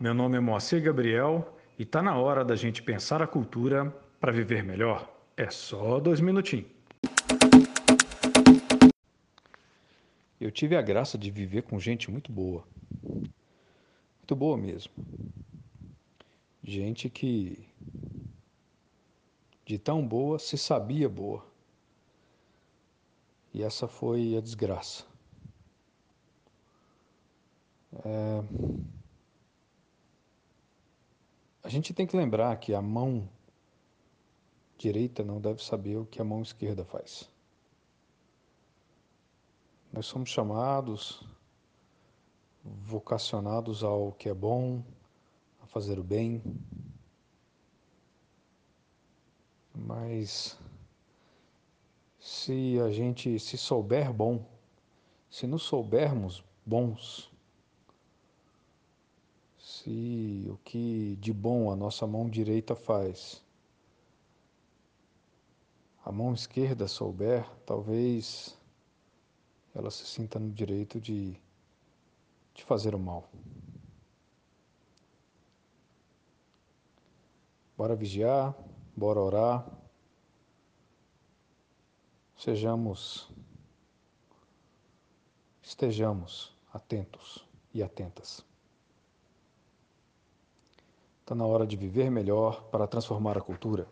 meu nome é Moacir Gabriel e tá na hora da gente pensar a cultura para viver melhor. É só dois minutinhos. Eu tive a graça de viver com gente muito boa. Muito boa mesmo. Gente que de tão boa se sabia boa. E essa foi a desgraça. É... A gente tem que lembrar que a mão direita não deve saber o que a mão esquerda faz. Nós somos chamados, vocacionados ao que é bom, a fazer o bem, mas se a gente se souber bom, se nos soubermos bons, se o de bom a nossa mão direita faz, a mão esquerda souber, talvez ela se sinta no direito de, de fazer o mal. Bora vigiar, bora orar. Sejamos, estejamos atentos e atentas. Está na hora de viver melhor para transformar a cultura.